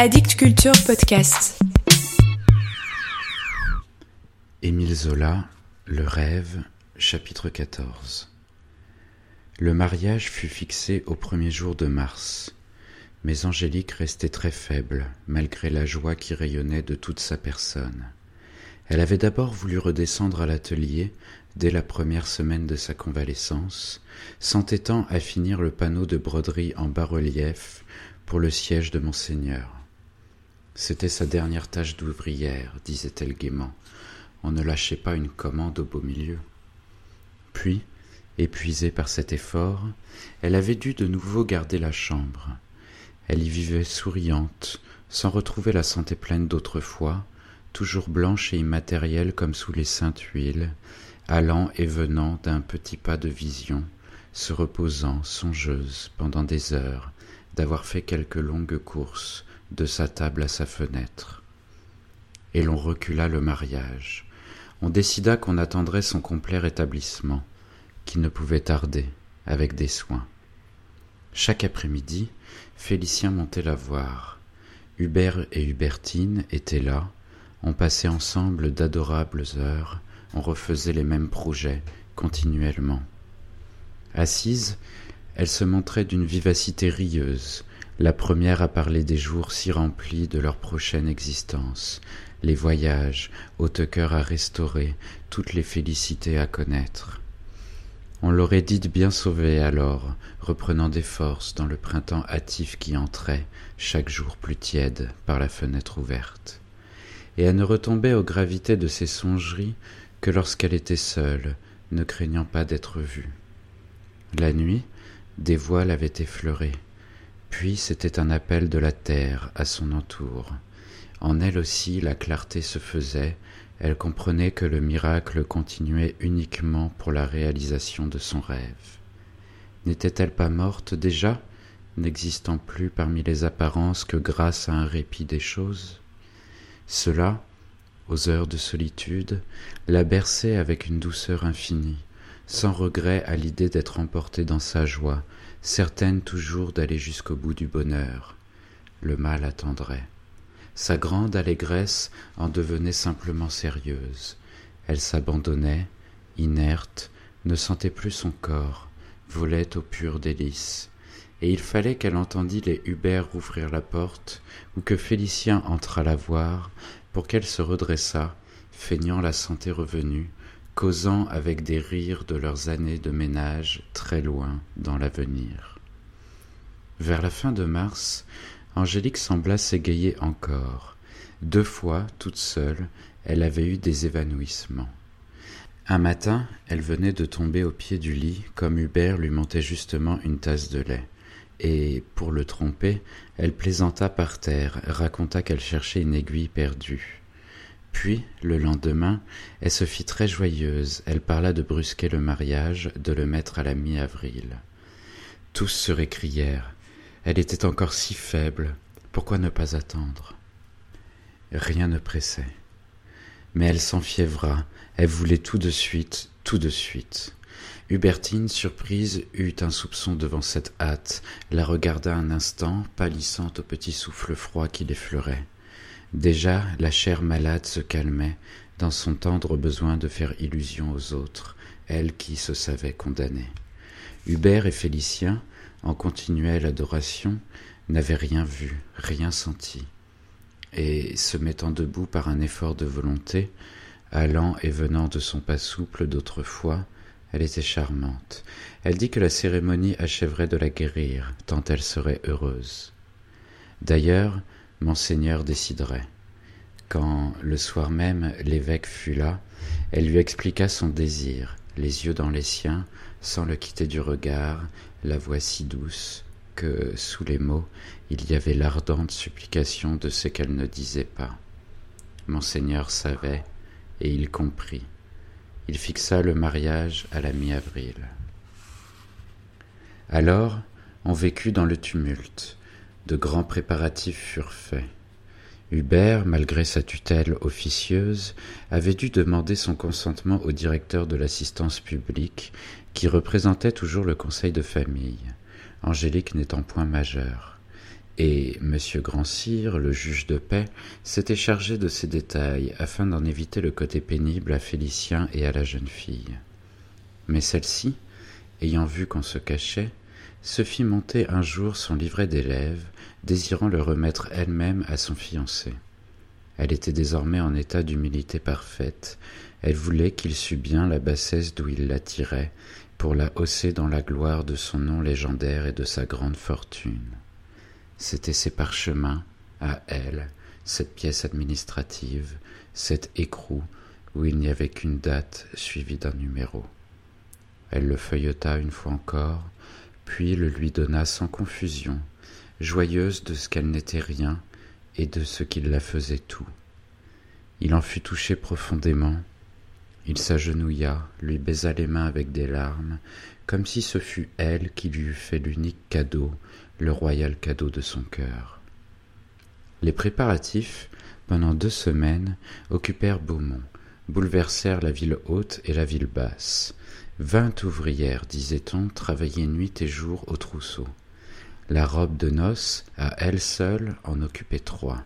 Addict Culture Podcast. Le rêve, chapitre 14. Le mariage fut fixé au premier jour de mars, mais Angélique restait très faible, malgré la joie qui rayonnait de toute sa personne. Elle avait d'abord voulu redescendre à l'atelier dès la première semaine de sa convalescence, s'entêtant à finir le panneau de broderie en bas-relief pour le siège de monseigneur. C'était sa dernière tâche d'ouvrière, disait-elle gaiement. On ne lâchait pas une commande au beau milieu. Puis, épuisée par cet effort, elle avait dû de nouveau garder la chambre. Elle y vivait souriante, sans retrouver la santé pleine d'autrefois, toujours blanche et immatérielle comme sous les saintes huiles, allant et venant d'un petit pas de vision, se reposant, songeuse, pendant des heures, d'avoir fait quelques longues courses, de sa table à sa fenêtre. Et l'on recula le mariage. On décida qu'on attendrait son complet rétablissement, qui ne pouvait tarder, avec des soins. Chaque après-midi, Félicien montait la voir. Hubert et Hubertine étaient là, on passait ensemble d'adorables heures, on refaisait les mêmes projets continuellement. Assise, elle se montrait d'une vivacité rieuse, la première à parler des jours si remplis de leur prochaine existence, les voyages, haute-cœur à restaurer, toutes les félicités à connaître. On l'aurait dite bien sauvée alors, reprenant des forces dans le printemps hâtif qui entrait, chaque jour plus tiède, par la fenêtre ouverte. Et elle ne retombait aux gravités de ses songeries que lorsqu'elle était seule, ne craignant pas d'être vue. La nuit, des voiles avaient effleuré, puis c'était un appel de la terre à son entour. En elle aussi la clarté se faisait, elle comprenait que le miracle continuait uniquement pour la réalisation de son rêve. N'était-elle pas morte déjà, n'existant plus parmi les apparences que grâce à un répit des choses? Cela, aux heures de solitude, la berçait avec une douceur infinie, sans regret à l'idée d'être emportée dans sa joie, certaine toujours d'aller jusqu'au bout du bonheur. Le mal attendrait. Sa grande allégresse en devenait simplement sérieuse. Elle s'abandonnait, inerte, ne sentait plus son corps, volait au pur délice. Et il fallait qu'elle entendît les Hubert rouvrir la porte, ou que Félicien entrât la voir, pour qu'elle se redressât, feignant la santé revenue, causant avec des rires de leurs années de ménage très loin dans l'avenir. Vers la fin de mars, Angélique sembla s'égayer encore. Deux fois, toute seule, elle avait eu des évanouissements. Un matin, elle venait de tomber au pied du lit, comme Hubert lui montait justement une tasse de lait. Et, pour le tromper, elle plaisanta par terre, raconta qu'elle cherchait une aiguille perdue. Puis, le lendemain, elle se fit très joyeuse, elle parla de brusquer le mariage, de le mettre à la mi-avril. Tous se récrièrent. Elle était encore si faible, pourquoi ne pas attendre? Rien ne pressait. Mais elle s'enfiévra, elle voulait tout de suite, tout de suite. Hubertine, surprise, eut un soupçon devant cette hâte, la regarda un instant, pâlissant au petit souffle froid qui l'effleurait. Déjà la chair malade se calmait dans son tendre besoin de faire illusion aux autres, elle qui se savait condamnée. Hubert et Félicien, en continuelle adoration, n'avaient rien vu, rien senti. Et, se mettant debout par un effort de volonté, allant et venant de son pas souple d'autrefois, elle était charmante. Elle dit que la cérémonie achèverait de la guérir, tant elle serait heureuse. D'ailleurs, Monseigneur déciderait. Quand, le soir même, l'évêque fut là, elle lui expliqua son désir, les yeux dans les siens, sans le quitter du regard, la voix si douce que, sous les mots, il y avait l'ardente supplication de ce qu'elle ne disait pas. Monseigneur savait, et il comprit. Il fixa le mariage à la mi-avril. Alors, on vécut dans le tumulte de grands préparatifs furent faits. Hubert, malgré sa tutelle officieuse, avait dû demander son consentement au directeur de l'assistance publique, qui représentait toujours le conseil de famille, Angélique n'étant point majeure. et M. Grand-Cyr, le juge de paix, s'était chargé de ces détails afin d'en éviter le côté pénible à Félicien et à la jeune fille. Mais celle-ci, ayant vu qu'on se cachait, se fit monter un jour son livret d'élève, désirant le remettre elle-même à son fiancé. Elle était désormais en état d'humilité parfaite, elle voulait qu'il sût bien la bassesse d'où il la tirait, pour la hausser dans la gloire de son nom légendaire et de sa grande fortune. C'étaient ses parchemins, à elle, cette pièce administrative, cet écrou où il n'y avait qu'une date suivie d'un numéro. Elle le feuilleta une fois encore, puis le lui donna sans confusion, joyeuse de ce qu'elle n'était rien et de ce qu'il la faisait tout. Il en fut touché profondément, il s'agenouilla, lui baisa les mains avec des larmes, comme si ce fût elle qui lui eût fait l'unique cadeau le royal cadeau de son cœur. Les préparatifs, pendant deux semaines, occupèrent Beaumont, bouleversèrent la ville haute et la ville basse. Vingt ouvrières, disait-on, travaillaient nuit et jour au trousseau. La robe de noces, à elle seule, en occupait trois.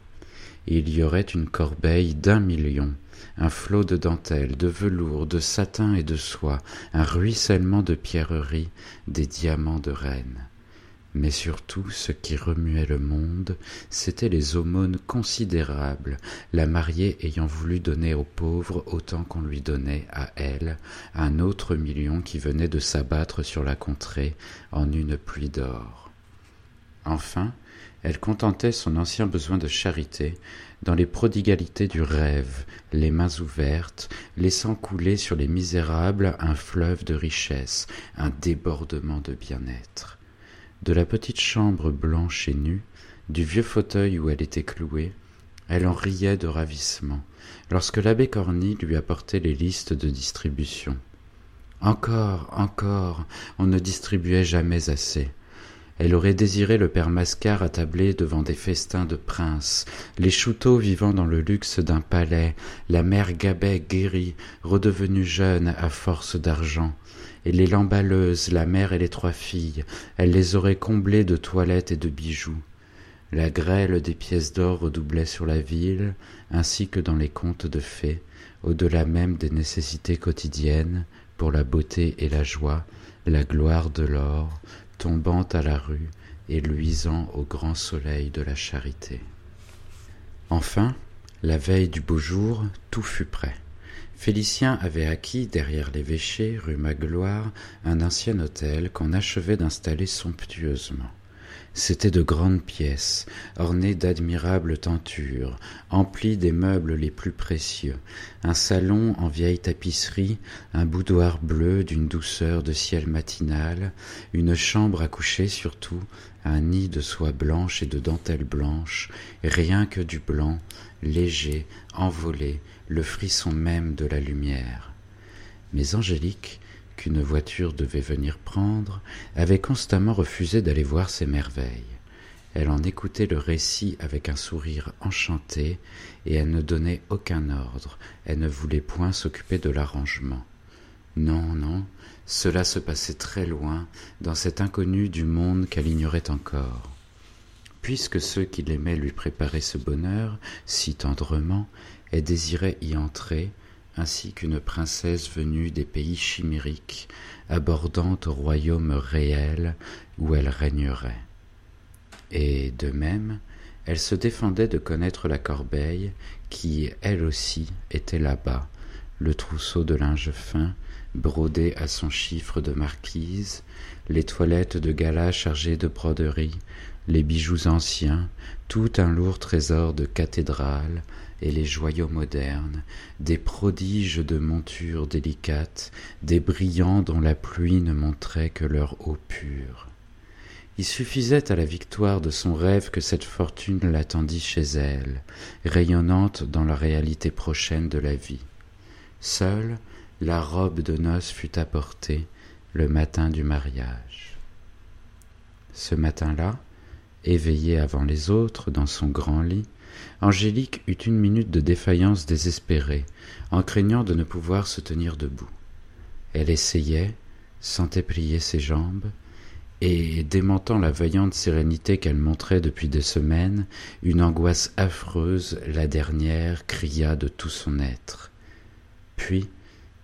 Il y aurait une corbeille d'un million, un flot de dentelles, de velours, de satin et de soie, un ruissellement de pierreries, des diamants de reine. Mais surtout, ce qui remuait le monde, c'étaient les aumônes considérables, la mariée ayant voulu donner aux pauvres autant qu'on lui donnait à elle un autre million qui venait de s'abattre sur la contrée en une pluie d'or. Enfin, elle contentait son ancien besoin de charité dans les prodigalités du rêve, les mains ouvertes, laissant couler sur les misérables un fleuve de richesse, un débordement de bien-être de la petite chambre blanche et nue, du vieux fauteuil où elle était clouée, elle en riait de ravissement, lorsque l'abbé Corny lui apportait les listes de distribution. Encore, encore, on ne distribuait jamais assez. Elle aurait désiré le père Mascar attablé devant des festins de princes, les chouteaux vivant dans le luxe d'un palais, la mère Gabet guérie, redevenue jeune à force d'argent, et les lamballeuses, la mère et les trois filles, elle les aurait comblées de toilettes et de bijoux. La grêle des pièces d'or redoublait sur la ville, ainsi que dans les contes de fées, au-delà même des nécessités quotidiennes, pour la beauté et la joie, la gloire de l'or, tombant à la rue et luisant au grand soleil de la charité. Enfin, la veille du beau jour, tout fut prêt. Félicien avait acquis, derrière l'évêché, rue Magloire, un ancien hôtel qu'on achevait d'installer somptueusement. C'étaient de grandes pièces, ornées d'admirables tentures, emplies des meubles les plus précieux, un salon en vieille tapisserie, un boudoir bleu d'une douceur de ciel matinal, une chambre à coucher surtout, un nid de soie blanche et de dentelle blanche, rien que du blanc, léger, envolé, le frisson même de la lumière. Mais Angélique, qu'une voiture devait venir prendre, avait constamment refusé d'aller voir ces merveilles. Elle en écoutait le récit avec un sourire enchanté, et elle ne donnait aucun ordre, elle ne voulait point s'occuper de l'arrangement. Non, non, cela se passait très loin, dans cet inconnu du monde qu'elle ignorait encore. Puisque ceux qui l'aimaient lui préparaient ce bonheur si tendrement, elle désirait y entrer, ainsi qu'une princesse venue des pays chimériques, abordant au royaume réel où elle régnerait. Et de même, elle se défendait de connaître la corbeille, qui, elle aussi, était là-bas, le trousseau de linge fin, brodé à son chiffre de marquise, les toilettes de gala chargées de broderies, les bijoux anciens, tout un lourd trésor de cathédrale, et les joyaux modernes, des prodiges de montures délicates, des brillants dont la pluie ne montrait que leur eau pure. Il suffisait à la victoire de son rêve que cette fortune l'attendît chez elle, rayonnante dans la réalité prochaine de la vie. Seule, la robe de noces fut apportée le matin du mariage. Ce matin-là, éveillée avant les autres dans son grand lit, Angélique eut une minute de défaillance désespérée, en craignant de ne pouvoir se tenir debout. Elle essayait, sentait plier ses jambes, et démentant la vaillante sérénité qu'elle montrait depuis des semaines, une angoisse affreuse, la dernière, cria de tout son être. Puis,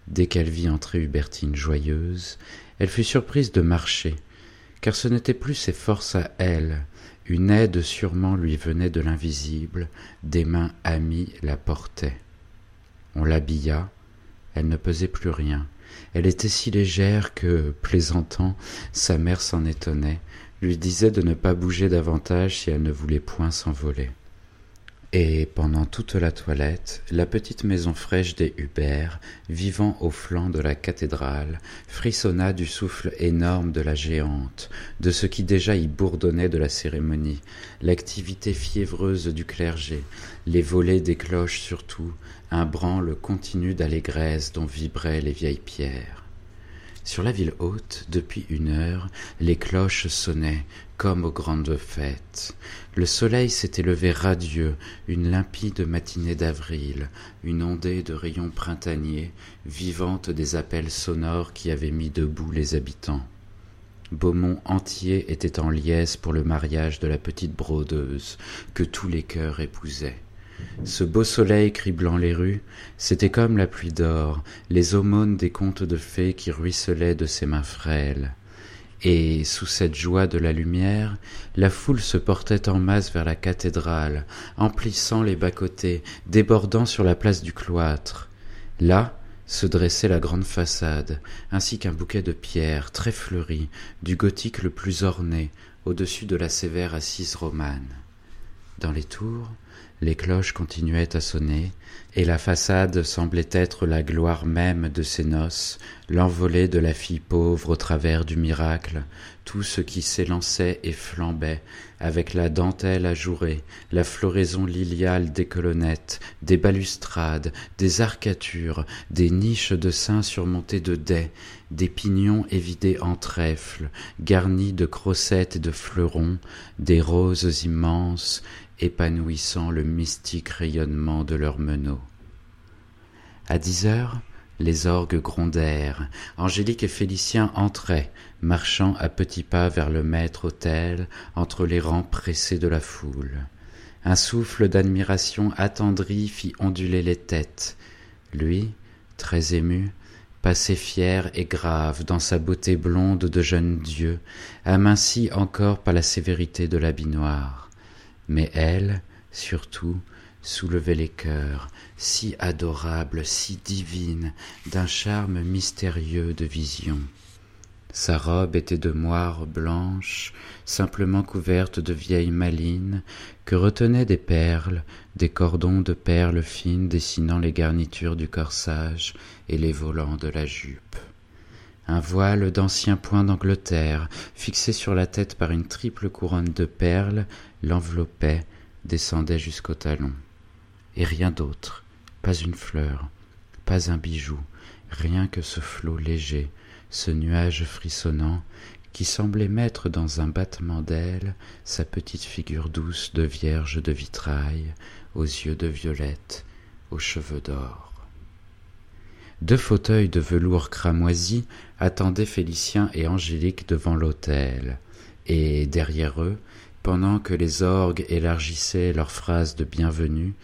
dès qu'elle vit entrer Hubertine joyeuse, elle fut surprise de marcher, car ce n'était plus ses forces à elle, une aide sûrement lui venait de l'invisible, des mains amies la portaient. On l'habilla, elle ne pesait plus rien, elle était si légère que, plaisantant, sa mère s'en étonnait, lui disait de ne pas bouger davantage si elle ne voulait point s'envoler. Et pendant toute la toilette, la petite maison fraîche des Hubert, vivant au flanc de la cathédrale, frissonna du souffle énorme de la géante, de ce qui déjà y bourdonnait de la cérémonie, l'activité fiévreuse du clergé, les volets des cloches surtout, un branle continu d'allégresse dont vibraient les vieilles pierres. Sur la ville haute, depuis une heure, les cloches sonnaient, comme aux grandes fêtes. Le soleil s'était levé radieux, une limpide matinée d'avril, une ondée de rayons printaniers, vivante des appels sonores qui avaient mis debout les habitants. Beaumont entier était en liesse pour le mariage de la petite brodeuse, que tous les cœurs épousaient. Ce beau soleil criblant les rues, c'était comme la pluie d'or, les aumônes des contes de fées qui ruisselaient de ses mains frêles. Et, sous cette joie de la lumière, la foule se portait en masse vers la cathédrale, emplissant les bas-côtés, débordant sur la place du cloître. Là, se dressait la grande façade, ainsi qu'un bouquet de pierres très fleuries, du gothique le plus orné, au-dessus de la sévère assise romane. Dans les tours, les cloches continuaient à sonner, et la façade semblait être la gloire même de ces noces, l'envolée de la fille pauvre au travers du miracle, tout ce qui s'élançait et flambait, avec la dentelle ajourée, la floraison liliale des colonnettes, des balustrades, des arcatures, des niches de saints surmontées de dais, des pignons évidés en trèfle, garnis de crossettes et de fleurons, des roses immenses, épanouissant le mystique rayonnement de leurs meneaux. À dix heures, les orgues grondèrent, Angélique et Félicien entraient, marchant à petits pas vers le maître-autel, entre les rangs pressés de la foule. Un souffle d'admiration attendri fit onduler les têtes. Lui, très ému, passait fier et grave dans sa beauté blonde de jeune dieu, aminci encore par la sévérité de l'habit noir mais elle, surtout, soulevait les cœurs, si adorable, si divine, d'un charme mystérieux de vision. Sa robe était de moire blanche, simplement couverte de vieilles malines, que retenaient des perles, des cordons de perles fines dessinant les garnitures du corsage et les volants de la jupe. Un voile d'ancien point d'Angleterre, fixé sur la tête par une triple couronne de perles, l'enveloppait, descendait jusqu'au talon. Et rien d'autre, pas une fleur, pas un bijou, rien que ce flot léger, ce nuage frissonnant, qui semblait mettre dans un battement d'ailes sa petite figure douce de vierge de vitrail, aux yeux de violette, aux cheveux d'or. Deux fauteuils de velours cramoisi attendaient Félicien et Angélique devant l'autel, et derrière eux, pendant que les orgues élargissaient leurs phrases de bienvenue,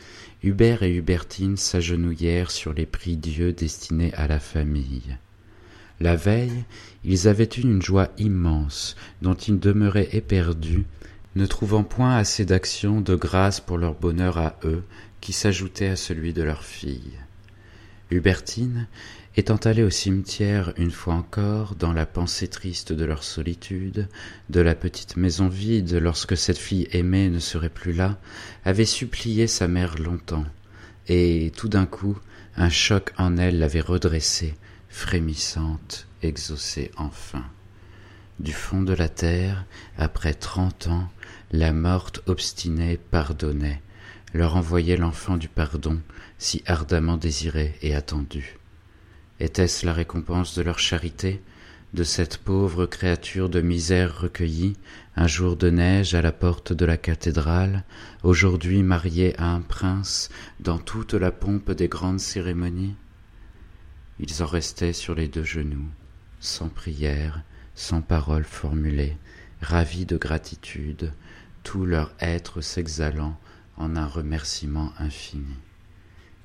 Hubert et Hubertine s'agenouillèrent sur les prie-dieux destinés à la famille. La veille, ils avaient eu une joie immense, dont ils demeuraient éperdus, ne trouvant point assez d'action de grâce pour leur bonheur à eux, qui s'ajoutait à celui de leur fille. Hubertine, étant allée au cimetière une fois encore, dans la pensée triste de leur solitude, de la petite maison vide lorsque cette fille aimée ne serait plus là, avait supplié sa mère longtemps, et tout d'un coup un choc en elle l'avait redressée, frémissante, exaucée enfin. Du fond de la terre, après trente ans, la morte obstinée pardonnait, leur envoyait l'enfant du pardon, si ardemment désiré et attendu. Était-ce la récompense de leur charité, de cette pauvre créature de misère recueillie, un jour de neige à la porte de la cathédrale, aujourd'hui mariée à un prince, dans toute la pompe des grandes cérémonies? Ils en restaient sur les deux genoux, sans prière, sans parole formulée, ravis de gratitude, tout leur être s'exhalant en un remerciement infini.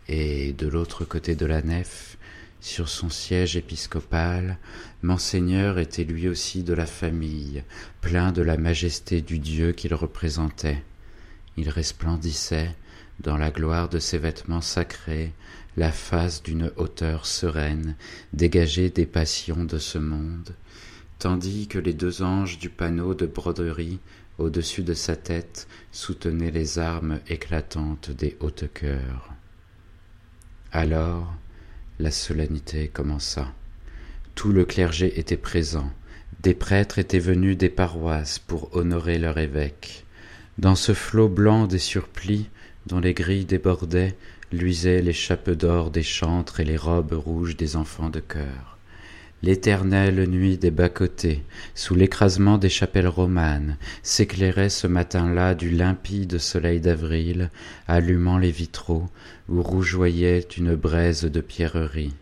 Et de l'autre côté de la nef, sur son siège épiscopal, Monseigneur était lui aussi de la famille, plein de la majesté du Dieu qu'il représentait. Il resplendissait, dans la gloire de ses vêtements sacrés, la face d'une hauteur sereine, dégagée des passions de ce monde, tandis que les deux anges du panneau de broderie au-dessus de sa tête soutenaient les armes éclatantes des hautes cœurs. Alors, la solennité commença. Tout le clergé était présent. Des prêtres étaient venus des paroisses pour honorer leur évêque. Dans ce flot blanc des surplis, dont les grilles débordaient, luisaient les chapeaux d'or des chantres et les robes rouges des enfants de chœur. L'éternelle nuit des bas-côtés, sous l'écrasement des chapelles romanes, s'éclairait ce matin-là du limpide soleil d'avril, allumant les vitraux, où rougeoyait une braise de pierreries.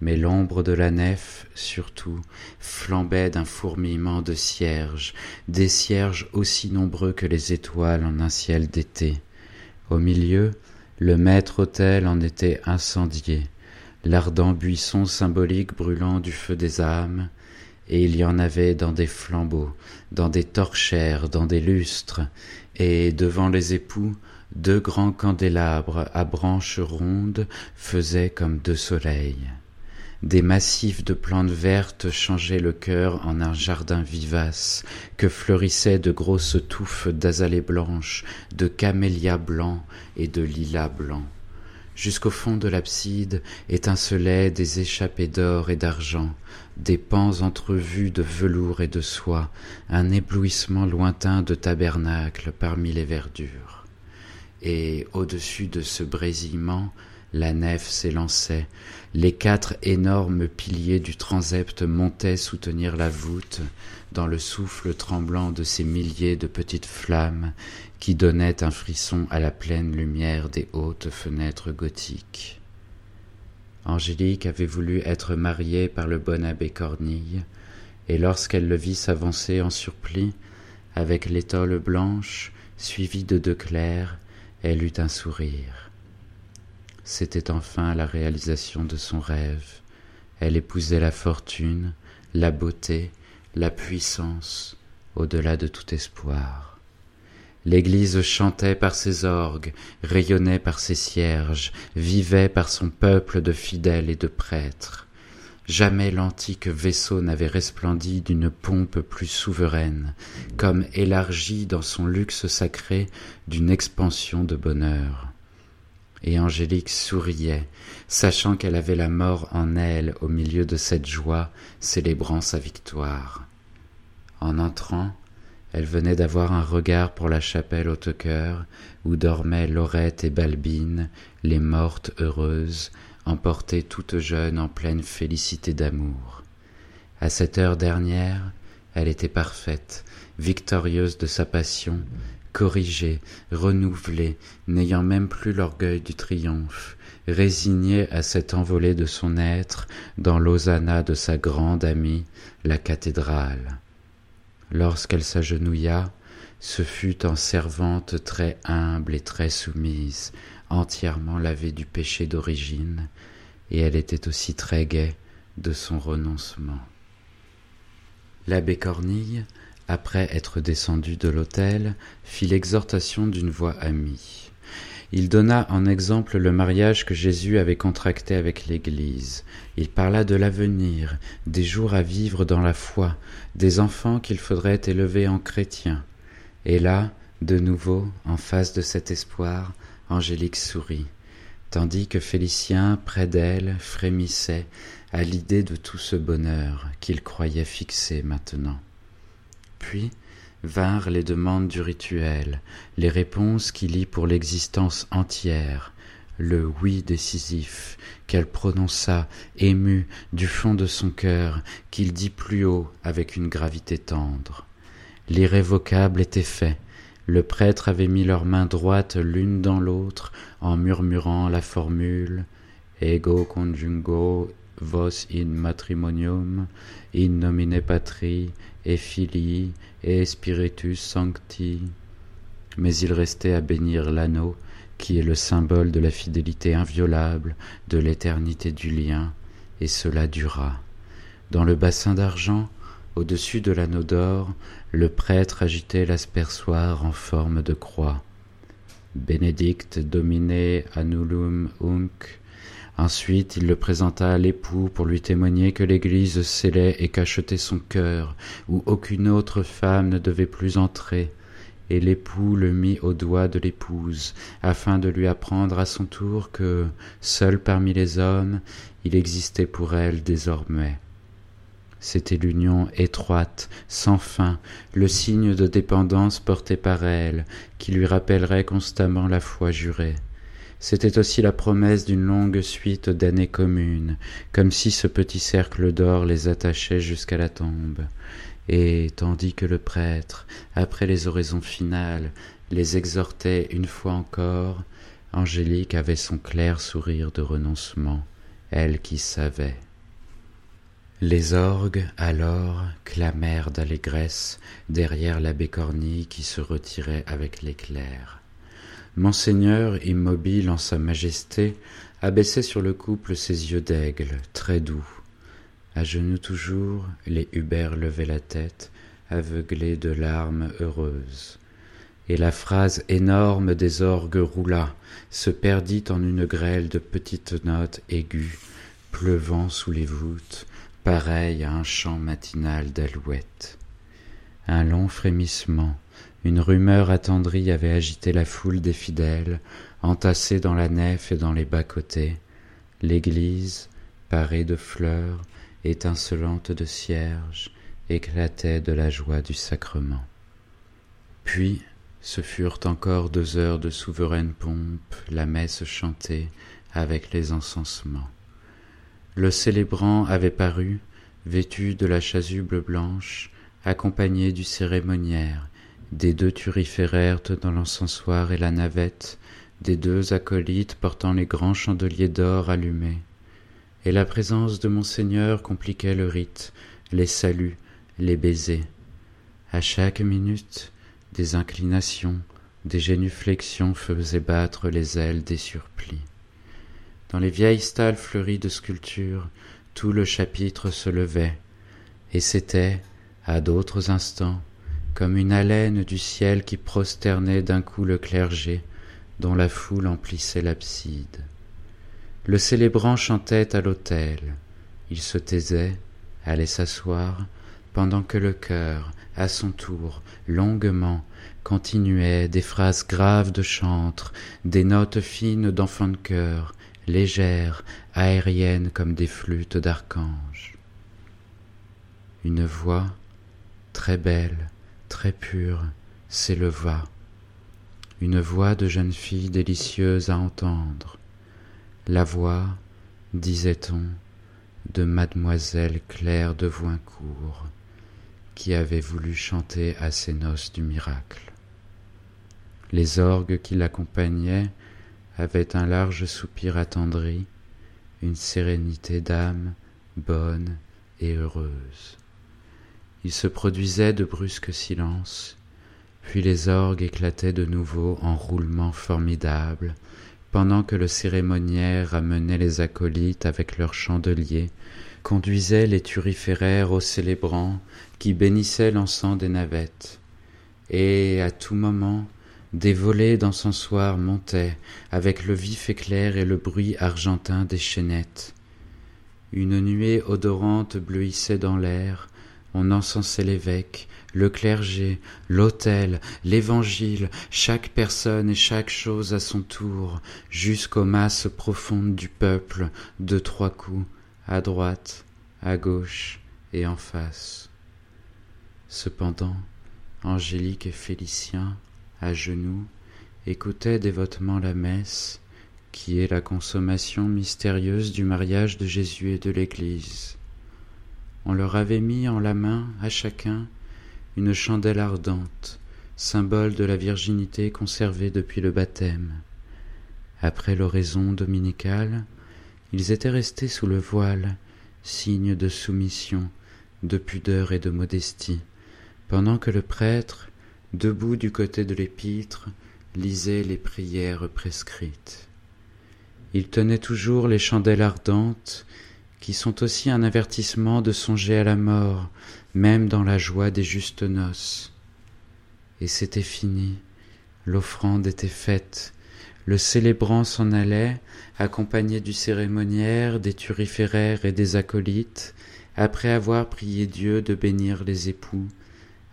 Mais l'ombre de la nef, surtout, flambait d'un fourmillement de cierges, des cierges aussi nombreux que les étoiles en un ciel d'été. Au milieu, le maître-autel en était incendié, l'ardent buisson symbolique brûlant du feu des âmes, et il y en avait dans des flambeaux, dans des torchères, dans des lustres, et devant les époux, deux grands candélabres à branches rondes faisaient comme deux soleils. Des massifs de plantes vertes changeaient le cœur en un jardin vivace, que fleurissaient de grosses touffes d'azalées blanches, de camélias blancs et de lilas blancs. Jusqu'au fond de l'abside étincelaient des échappées d'or et d'argent, des pans entrevus de velours et de soie, un éblouissement lointain de tabernacle parmi les verdures. Et au-dessus de ce brésillement, la nef s'élançait, les quatre énormes piliers du transept montaient soutenir la voûte dans le souffle tremblant de ces milliers de petites flammes qui donnaient un frisson à la pleine lumière des hautes fenêtres gothiques. Angélique avait voulu être mariée par le bon abbé Cornille, et lorsqu'elle le vit s'avancer en surplis, avec l'étole blanche, suivie de deux clercs, elle eut un sourire. C'était enfin la réalisation de son rêve. Elle épousait la fortune, la beauté, la puissance, au-delà de tout espoir. L'Église chantait par ses orgues, rayonnait par ses cierges, vivait par son peuple de fidèles et de prêtres. Jamais l'antique vaisseau n'avait resplendi d'une pompe plus souveraine, comme élargi dans son luxe sacré d'une expansion de bonheur. Et Angélique souriait, sachant qu'elle avait la mort en elle au milieu de cette joie, célébrant sa victoire. En entrant, elle venait d'avoir un regard pour la chapelle Haute-Cœur, où dormaient Laurette et Balbine, les mortes heureuses, emportées toutes jeunes en pleine félicité d'amour. À cette heure dernière, elle était parfaite, victorieuse de sa passion, corrigée, renouvelée, n'ayant même plus l'orgueil du triomphe, résignée à cette envolée de son être dans l'hosanna de sa grande amie, la cathédrale. Lorsqu'elle s'agenouilla, ce fut en servante très humble et très soumise, entièrement lavée du péché d'origine, et elle était aussi très gaie de son renoncement. L'abbé Cornille, après être descendu de l'autel, fit l'exhortation d'une voix amie. Il donna en exemple le mariage que Jésus avait contracté avec l'Église. Il parla de l'avenir, des jours à vivre dans la foi, des enfants qu'il faudrait élever en chrétiens. Et là, de nouveau, en face de cet espoir, Angélique sourit, tandis que Félicien, près d'elle, frémissait à l'idée de tout ce bonheur qu'il croyait fixé maintenant. Puis vinrent les demandes du rituel, les réponses qu'il y pour l'existence entière, le oui décisif qu'elle prononça émue du fond de son cœur, qu'il dit plus haut avec une gravité tendre. L'irrévocable était fait. Le prêtre avait mis leurs mains droites l'une dans l'autre en murmurant la formule ego conjungo vos in matrimonium, in nomine Patri, et Filii, et Spiritus Sancti. Mais il restait à bénir l'anneau, qui est le symbole de la fidélité inviolable, de l'éternité du lien, et cela dura. Dans le bassin d'argent, au-dessus de l'anneau d'or, le prêtre agitait l'aspersoir en forme de croix. Bénédicte domine annulum unc. Ensuite, il le présenta à l'époux pour lui témoigner que l'Église scellait et cachetait son cœur, où aucune autre femme ne devait plus entrer, et l'époux le mit au doigt de l'épouse, afin de lui apprendre à son tour que, seul parmi les hommes, il existait pour elle désormais. C'était l'union étroite, sans fin, le signe de dépendance porté par elle, qui lui rappellerait constamment la foi jurée. C'était aussi la promesse d'une longue suite d'années communes, comme si ce petit cercle d'or les attachait jusqu'à la tombe. Et tandis que le prêtre, après les oraisons finales, les exhortait une fois encore, Angélique avait son clair sourire de renoncement, elle qui savait. Les orgues, alors, clamèrent d'allégresse derrière l'abbé Cornille qui se retirait avec l'éclair. Monseigneur, immobile en sa majesté, abaissait sur le couple ses yeux d'aigle, très doux. À genoux toujours, les Hubert levaient la tête, aveuglés de larmes heureuses. Et la phrase énorme des orgues roula, se perdit en une grêle de petites notes aiguës, pleuvant sous les voûtes, pareil à un chant matinal d'alouette. Un long frémissement, une rumeur attendrie avait agité la foule des fidèles, entassés dans la nef et dans les bas-côtés. L'église, parée de fleurs, étincelante de cierges, éclatait de la joie du sacrement. Puis, ce furent encore deux heures de souveraine pompe, la messe chantée avec les encensements. Le célébrant avait paru, vêtu de la chasuble blanche, accompagné du cérémoniaire, des deux turiféraires dans l'encensoir et la navette, des deux acolytes portant les grands chandeliers d'or allumés. Et la présence de monseigneur compliquait le rite, les saluts, les baisers. À chaque minute, des inclinations, des génuflexions faisaient battre les ailes des surplis. Dans les vieilles stalles fleuries de sculptures, tout le chapitre se levait, et c'était, à d'autres instants, comme une haleine du ciel qui prosternait d'un coup le clergé, dont la foule emplissait l'abside. Le célébrant chantait à l'autel, il se taisait, allait s'asseoir, pendant que le chœur, à son tour, longuement, continuait des phrases graves de chantre, des notes fines d'enfants de chœur, légères, aériennes comme des flûtes d'archanges. Une voix, très belle, très pure, s'éleva, une voix de jeune fille délicieuse à entendre, la voix, disait-on, de mademoiselle Claire de Voincourt, qui avait voulu chanter à ses noces du miracle. Les orgues qui l'accompagnaient avait un large soupir attendri, une sérénité d'âme bonne et heureuse. Il se produisait de brusques silences, puis les orgues éclataient de nouveau en roulements formidables, pendant que le cérémoniaire amenait les acolytes avec leurs chandeliers, conduisait les turiféraires aux célébrants qui bénissaient l'encens des navettes, et à tout moment des volées d'encensoirs montaient avec le vif éclair et le bruit argentin des chaînettes. Une nuée odorante bleuissait dans l'air, on encensait l'évêque, le clergé, l'autel, l'évangile, chaque personne et chaque chose à son tour, jusqu'aux masses profondes du peuple, de trois coups, à droite, à gauche et en face. Cependant, Angélique et Félicien à genoux, écoutait dévotement la messe, qui est la consommation mystérieuse du mariage de Jésus et de l'Église. On leur avait mis en la main à chacun une chandelle ardente, symbole de la virginité conservée depuis le baptême. Après l'oraison dominicale, ils étaient restés sous le voile signe de soumission, de pudeur et de modestie, pendant que le prêtre, debout du côté de l'épître, lisait les prières prescrites. Il tenait toujours les chandelles ardentes, qui sont aussi un avertissement de songer à la mort, même dans la joie des justes noces. Et c'était fini, l'offrande était faite, le célébrant s'en allait, accompagné du cérémoniaire, des turiféraires et des acolytes, après avoir prié Dieu de bénir les époux,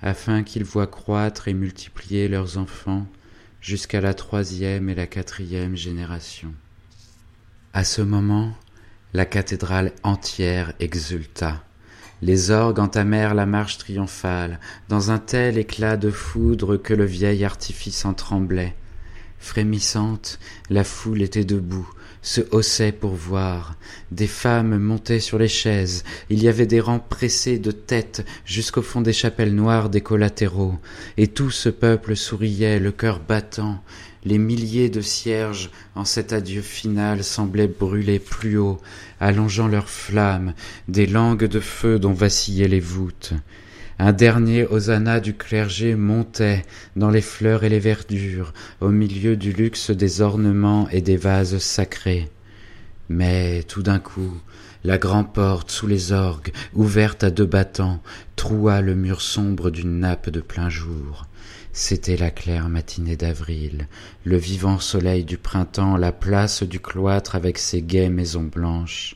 afin qu'ils voient croître et multiplier leurs enfants jusqu'à la troisième et la quatrième génération. À ce moment, la cathédrale entière exulta. Les orgues entamèrent la marche triomphale, dans un tel éclat de foudre que le vieil artifice en tremblait. Frémissante, la foule était debout, se haussait pour voir. Des femmes montaient sur les chaises. Il y avait des rangs pressés de tête jusqu'au fond des chapelles noires des collatéraux. Et tout ce peuple souriait, le cœur battant. Les milliers de cierges, en cet adieu final, semblaient brûler plus haut, allongeant leurs flammes, des langues de feu dont vacillaient les voûtes. Un dernier hosanna du clergé montait dans les fleurs et les verdures, au milieu du luxe des ornements et des vases sacrés. Mais tout d'un coup, la grande porte sous les orgues, ouverte à deux battants, troua le mur sombre d'une nappe de plein jour. C'était la claire matinée d'avril, le vivant soleil du printemps, la place du cloître avec ses gaies maisons blanches.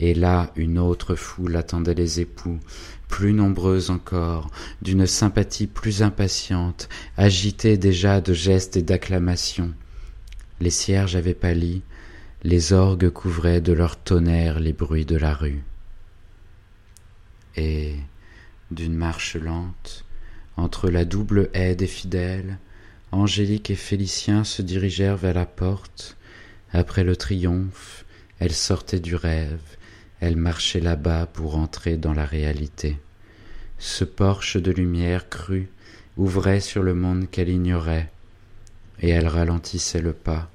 Et là une autre foule attendait les époux, plus nombreuse encore, d'une sympathie plus impatiente, agitée déjà de gestes et d'acclamations. Les cierges avaient pâli, les orgues couvraient de leur tonnerre les bruits de la rue. Et, d'une marche lente, entre la double haie des fidèles, Angélique et Félicien se dirigèrent vers la porte. Après le triomphe, elles sortaient du rêve, elle marchait là-bas pour entrer dans la réalité. Ce porche de lumière crue ouvrait sur le monde qu'elle ignorait, et elle ralentissait le pas,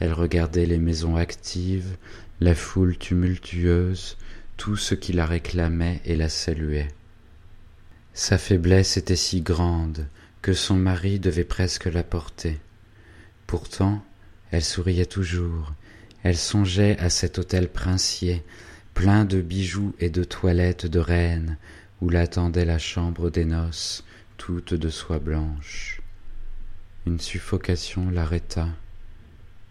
elle regardait les maisons actives, la foule tumultueuse, tout ce qui la réclamait et la saluait. Sa faiblesse était si grande que son mari devait presque la porter. Pourtant, elle souriait toujours, elle songeait à cet hôtel princier, plein de bijoux et de toilettes de reine, où l'attendait la chambre des noces, toute de soie blanche. Une suffocation l'arrêta,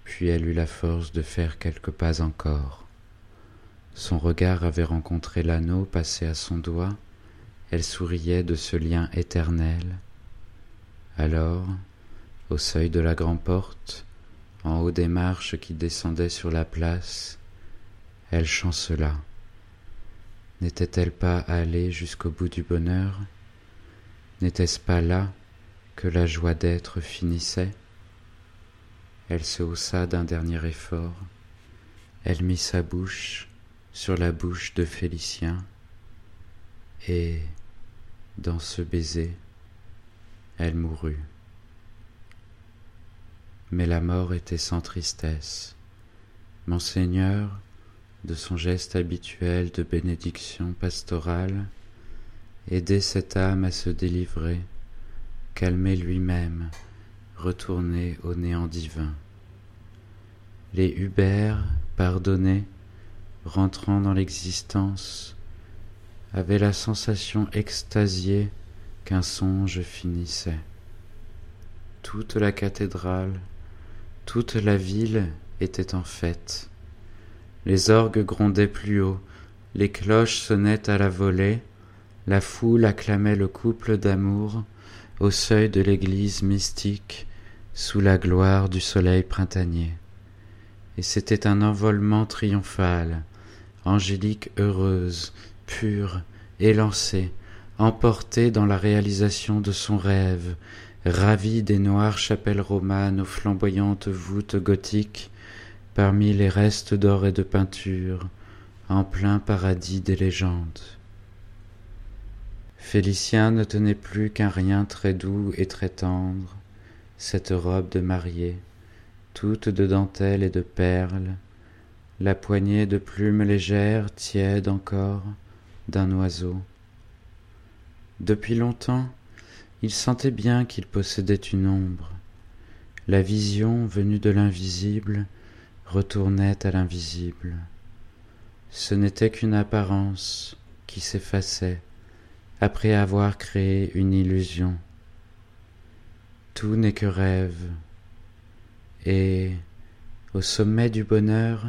puis elle eut la force de faire quelques pas encore. Son regard avait rencontré l'anneau passé à son doigt, elle souriait de ce lien éternel. Alors, au seuil de la grande porte, en haut des marches qui descendaient sur la place, elle chancela. N'était-elle pas allée jusqu'au bout du bonheur? N'était-ce pas là que la joie d'être finissait? Elle se haussa d'un dernier effort, elle mit sa bouche sur la bouche de Félicien, et, dans ce baiser, elle mourut. Mais la mort était sans tristesse. Monseigneur de son geste habituel de bénédiction pastorale, aider cette âme à se délivrer, calmer lui-même, retourner au néant divin. Les Hubert, pardonnés, rentrant dans l'existence, avaient la sensation extasiée qu'un songe finissait. Toute la cathédrale, toute la ville était en fête. Les orgues grondaient plus haut, les cloches sonnaient à la volée, la foule acclamait le couple d'amour au seuil de l'église mystique sous la gloire du soleil printanier. Et c'était un envolement triomphal, Angélique heureuse, pure, élancée, emportée dans la réalisation de son rêve, ravie des noires chapelles romanes aux flamboyantes voûtes gothiques, parmi les restes d'or et de peinture, en plein paradis des légendes. Félicien ne tenait plus qu'un rien très doux et très tendre, cette robe de mariée, toute de dentelle et de perles, la poignée de plumes légères, tiède encore, d'un oiseau. Depuis longtemps, il sentait bien qu'il possédait une ombre. La vision venue de l'invisible retournait à l'invisible. Ce n'était qu'une apparence qui s'effaçait après avoir créé une illusion. Tout n'est que rêve, et au sommet du bonheur,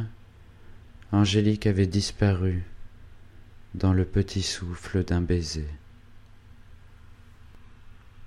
Angélique avait disparu dans le petit souffle d'un baiser.